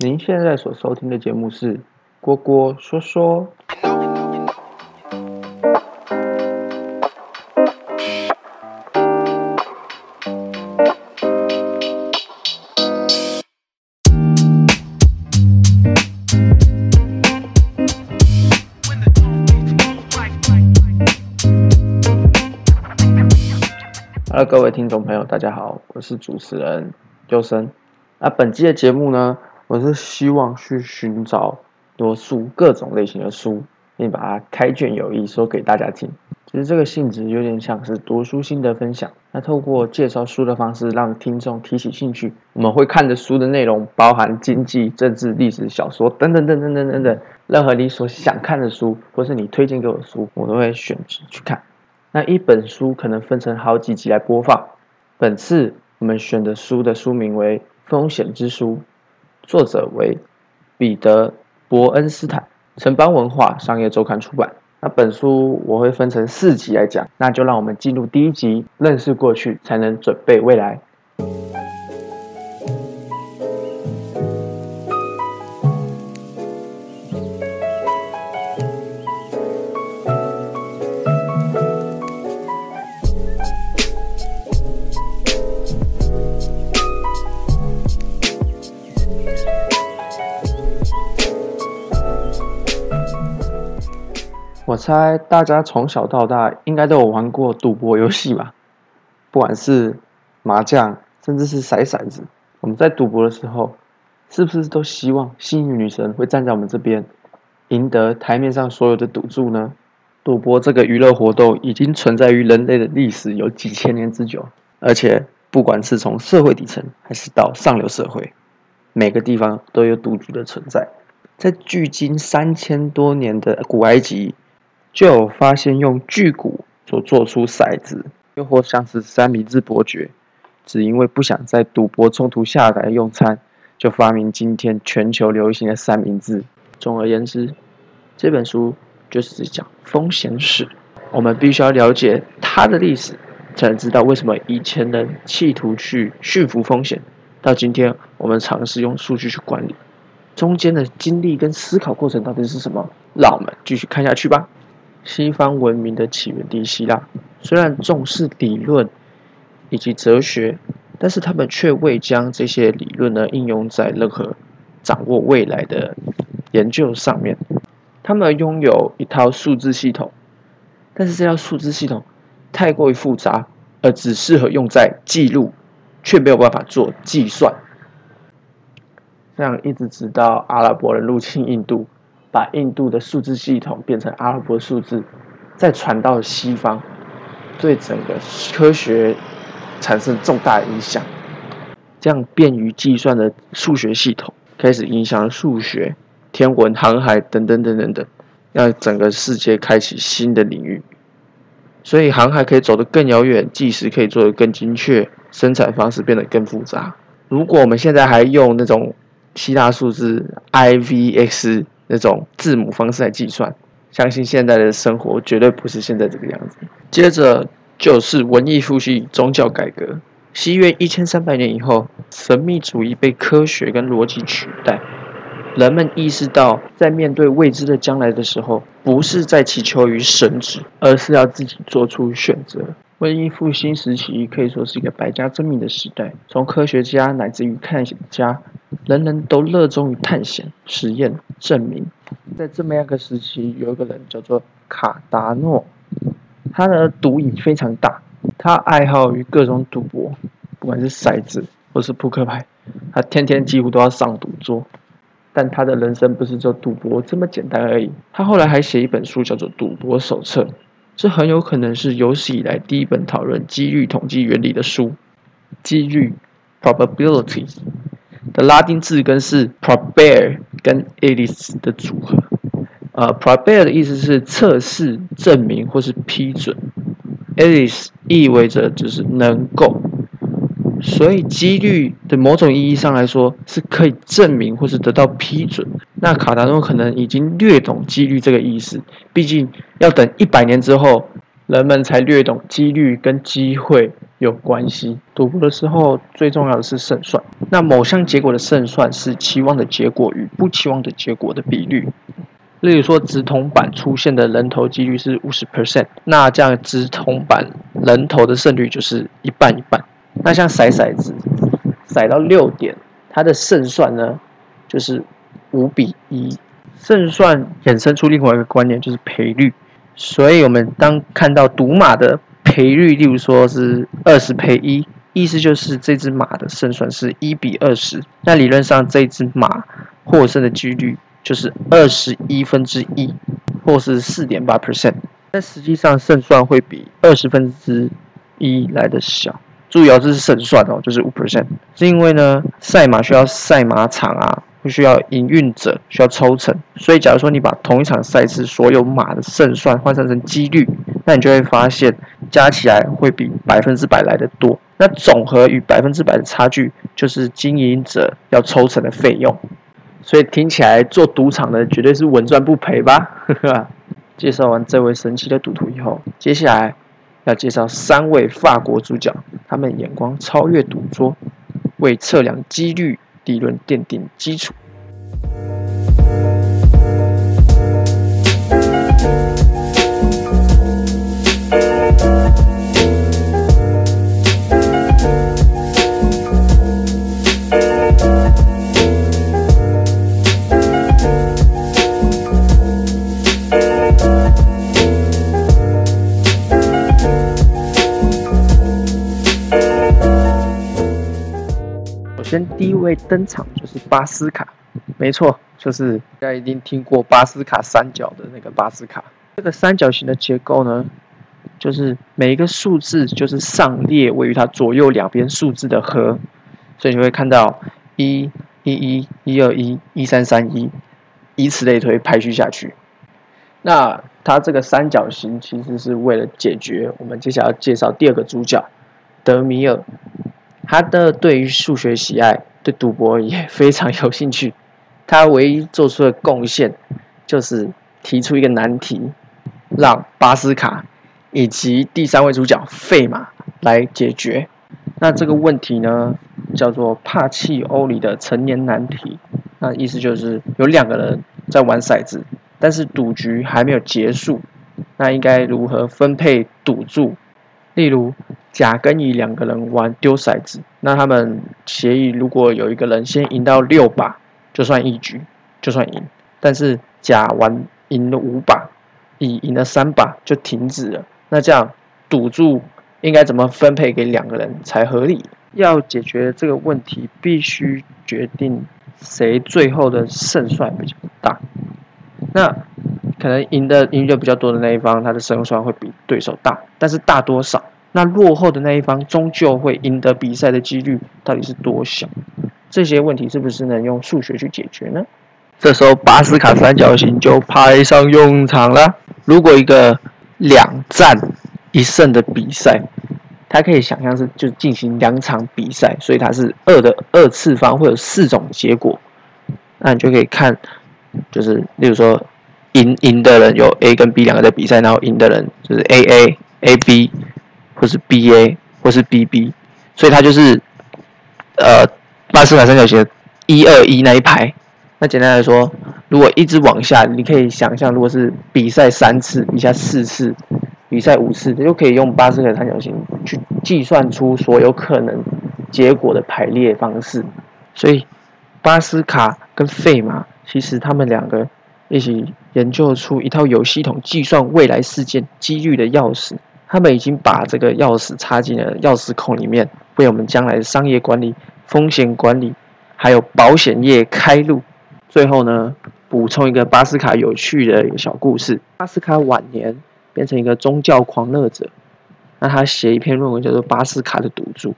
您现在所收听的节目是《郭郭说说》。Hello，各位听众朋友，大家好，我是主持人优生。那本期的节目呢，我是希望去寻找多书，各种类型的书，并把它开卷有益，说给大家听。其实这个性质有点像是读书心得分享。那透过介绍书的方式，让听众提起兴趣。我们会看的书的内容包含经济、政治、历史、小说等等等等等等等，任何你所想看的书，或是你推荐给我的书，我都会选择去看。那一本书可能分成好几集来播放。本次我们选的书的书名为《风险之书》，作者为彼得·伯恩斯坦，城邦文化商业周刊出版。那本书我会分成四集来讲，那就让我们进入第一集，认识过去，才能准备未来。猜大家从小到大应该都有玩过赌博游戏吧，不管是麻将，甚至是骰骰子。我们在赌博的时候，是不是都希望幸运女神会站在我们这边，赢得台面上所有的赌注呢？赌博这个娱乐活动已经存在于人类的历史有几千年之久，而且不管是从社会底层还是到上流社会，每个地方都有赌局的存在。在距今三千多年的古埃及。就有发现用巨骨所做出骰子，又或像是三明治伯爵，只因为不想在赌博中途下来用餐，就发明今天全球流行的三明治。总而言之，这本书就是讲风险史。我们必须要了解它的历史，才能知道为什么以前人企图去驯服风险，到今天我们尝试用数据去管理，中间的经历跟思考过程到底是什么？让我们继续看下去吧。西方文明的起源地希腊，虽然重视理论以及哲学，但是他们却未将这些理论呢应用在任何掌握未来的研究上面。他们拥有一套数字系统，但是这套数字系统太过于复杂，而只适合用在记录，却没有办法做计算。这样一直直到阿拉伯人入侵印度。把印度的数字系统变成阿拉伯数字，再传到西方，对整个科学产生重大影响。这样便于计算的数学系统开始影响数学、天文、航海等等等等等，让整个世界开启新的领域。所以航海可以走得更遥远，计时可以做得更精确，生产方式变得更复杂。如果我们现在还用那种希腊数字 IVX。那种字母方式来计算，相信现在的生活绝对不是现在这个样子。接着就是文艺复兴、宗教改革。西约一千三百年以后，神秘主义被科学跟逻辑取代，人们意识到，在面对未知的将来的时候，不是在祈求于神旨，而是要自己做出选择。文艺复兴时期可以说是一个百家争鸣的时代，从科学家乃至于探险家。人人都热衷于探险、实验、证明。在这么样一个时期，有一个人叫做卡达诺，他的赌瘾非常大，他爱好于各种赌博，不管是骰子或是扑克牌，他天天几乎都要上赌桌。但他的人生不是就赌博这么简单而已。他后来还写一本书，叫做《赌博手册》，这很有可能是有史以来第一本讨论几率统计原理的书。几率 （probability）。拉丁字根是 probare 跟 elis 的组合，呃，probare 的意思是测试、证明或是批准，elis 意味着就是能够，所以几率的某种意义上来说是可以证明或是得到批准。那卡达诺可能已经略懂几率这个意思，毕竟要等一百年之后人们才略懂几率跟机会有关系。赌博的时候，最重要的是胜算。那某项结果的胜算是期望的结果与不期望的结果的比率。例如说，直筒板出现的人头几率是五十 percent，那这样直筒板人头的胜率就是一半一半。那像骰骰子，骰到六点，它的胜算呢就是五比一。胜算衍生出另外一个观念，就是赔率。所以，我们当看到赌马的赔率，例如说是二十赔一，意思就是这只马的胜算是一比二十。那理论上，这只马获胜的几率就是二十一分之一，或是四点八 percent。但实际上，胜算会比二十分之一来的小。注意哦，这是胜算哦，就是五 percent。是因为呢，赛马需要赛马场啊。不需要营运者需要抽成，所以假如说你把同一场赛事所有马的胜算换算成几率，那你就会发现加起来会比百分之百来的多。那总和与百分之百的差距，就是经营者要抽成的费用。所以听起来做赌场的绝对是稳赚不赔吧？介绍完这位神奇的赌徒以后，接下来要介绍三位法国主角，他们眼光超越赌桌，为测量几率。理论奠定基础。先第一位登场就是巴斯卡，没错，就是大家一定听过巴斯卡三角的那个巴斯卡。这个三角形的结构呢，就是每一个数字就是上列位于它左右两边数字的和，所以你会看到一、一、一、一二一、一三三一，以此类推排序下去。那它这个三角形其实是为了解决我们接下来要介绍第二个主角德米尔。他的对于数学喜爱，对赌博也非常有兴趣。他唯一做出的贡献，就是提出一个难题，让巴斯卡以及第三位主角费马来解决。那这个问题呢，叫做帕契欧里的成年难题。那意思就是有两个人在玩骰子，但是赌局还没有结束，那应该如何分配赌注？例如。甲跟乙两个人玩丢骰子，那他们协议，如果有一个人先赢到六把，就算一局，就算赢。但是甲玩赢了五把，乙赢了三把就停止了。那这样赌注应该怎么分配给两个人才合理？要解决这个问题，必须决定谁最后的胜算比较大。那可能赢的赢的比较多的那一方，他的胜算会比对手大，但是大多少？那落后的那一方终究会赢得比赛的几率到底是多小？这些问题是不是能用数学去解决呢？这时候巴斯卡三角形就派上用场了。如果一个两战一胜的比赛，它可以想象是就进行两场比赛，所以它是二的二次方会有四种结果。那你就可以看，就是例如说赢赢的人有 A 跟 B 两个的比赛，然后赢的人就是 A A A B。或是 B A 或是 B B，所以它就是呃巴斯卡三角形一二一那一排。那简单来说，如果一直往下，你可以想象，如果是比赛三次，比赛四次，比赛五次，你就可以用巴斯卡三角形去计算出所有可能结果的排列方式。所以巴斯卡跟费马其实他们两个一起研究出一套有系统计算未来事件几率的钥匙。他们已经把这个钥匙插进了钥匙孔里面，为我们将来的商业管理、风险管理，还有保险业开路。最后呢，补充一个巴斯卡有趣的一个小故事：巴斯卡晚年变成一个宗教狂热者，那他写一篇论文叫做《巴斯卡的赌注》，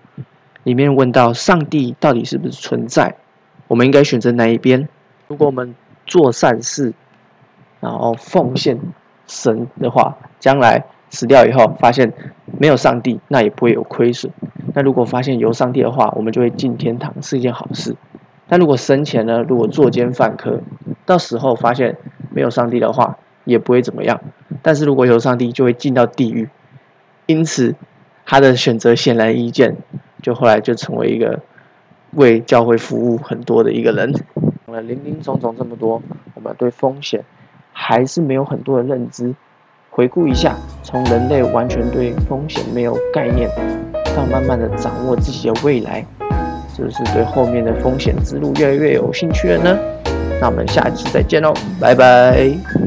里面问到上帝到底是不是存在？我们应该选择哪一边？如果我们做善事，然后奉献神的话，将来。死掉以后，发现没有上帝，那也不会有亏损。那如果发现有上帝的话，我们就会进天堂，是一件好事。但如果生前呢，如果作奸犯科，到时候发现没有上帝的话，也不会怎么样。但是如果有上帝，就会进到地狱。因此他的选择显而易见，就后来就成为一个为教会服务很多的一个人。了林林总总这么多，我们对风险还是没有很多的认知。回顾一下，从人类完全对风险没有概念，到慢慢的掌握自己的未来，是不是对后面的风险之路越来越有兴趣了呢？那我们下期再见喽，拜拜。